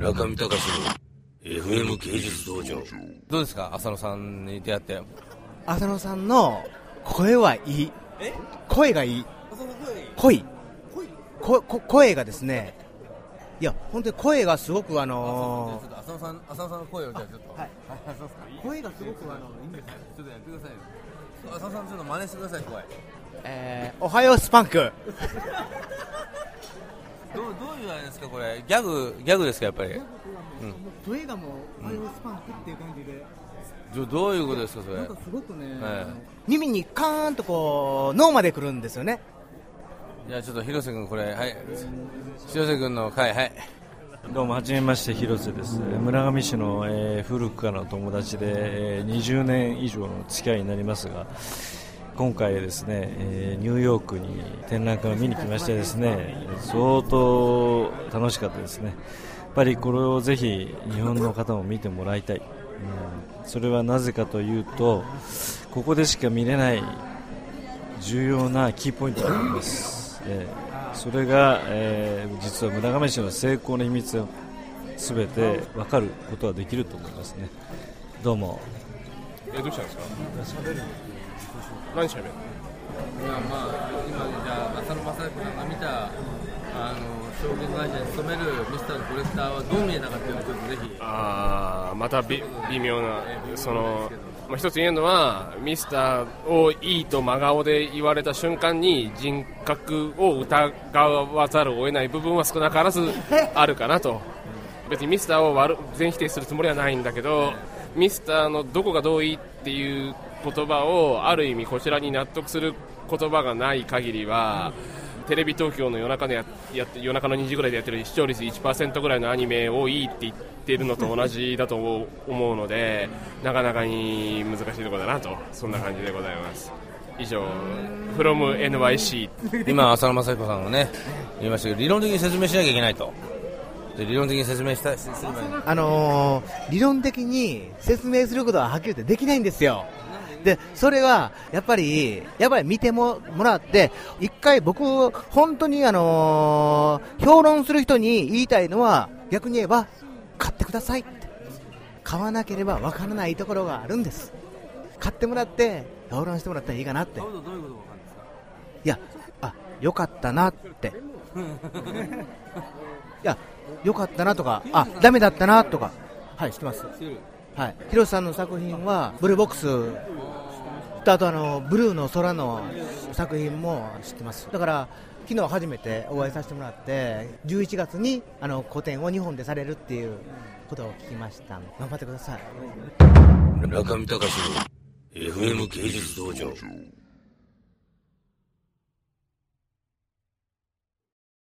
中見隆の FM 芸術道場どうですか浅野さんに出会って浅野さんの声はいい声がいい声ここ声がですねいや本当に声がすごくあのちょっと浅野さん浅野さんの声をじゃちょっとはい声がすごくあのいいんですよちょっとやってくださいよ浅野さんちょっと真似してください声えー、おはようスパンクですかこれ。ギャグギャグですかやっぱり。声がもうおはようスパンクっていう感じで。どどういうことですかそれ。なんかすごくね、ええ。耳にカーンとこう脳まで来るんですよね。じゃあちょっと広瀬君これはい。広瀬君の回はい。どうもはじめまして広瀬です。えー村上市の、えー古くからの友達で、えー20年以上の付き合いになりますが今回ですね、えニューヨークに展覧会を見に来ましてですね相当楽しかったですね。やっぱりこれをぜひ日本の方も見てもらいたい、うん。それはなぜかというとここでしか見れない重要なキーポイントがあります、えーそれが、えー実は村上市の成功の秘密を全て分かることができると思いますね。どうも。えどうしたんですか？何しゃべるまあまあ今じゃあ浅野正彦さんが見たあの証券会社に勤めるミスターのコレクターはどう見えたかっていうのをちょっとぜひ。ああまたび微妙なその、まあ、一つ言えるのはミスターをいいと真顔で言われた瞬間に人格を疑わざるを得ない部分は少なからずあるかなと。別にミスターを悪全否定するつもりはないんだけどミスターのどこがどういいっていう言葉をある意味こちらに納得する言葉がない限りはテレビ東京の夜中でややって夜中の2時ぐらいでやってる視聴率1%ぐらいのアニメをいいって言ってるのと同じだと思う思うのでなかなかに難しいところだなとそんな感じでございます。以上 from NYC 今浅野正彦さんがね言いましたけど理論的に説明しなきゃいけないと。で理論的に説明したあのー理論的に説明することははっきり言ってできないんですよ。で、それは、やっぱり、やっぱり見てももらって、一回僕、本当にあのー評論する人に言いたいのは、逆に言えば、買ってくださいって。買わなければわからないところがあるんです。買ってもらって、評論してもらったらいいかなって。いや、あ、よかったなって。いや、よかったなとか、あ、ダメだったなとか、はい、知ってます？はい。ヒロシさんの作品は、ブルーボックス、とあとあの、ブルーの空の作品も知ってます。だから、昨日初めてお会いさせてもらって、11月にあの個展を日本でされるっていうことを聞きました。頑張ってください。中見隆の FM 芸術道場